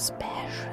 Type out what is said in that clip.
Special.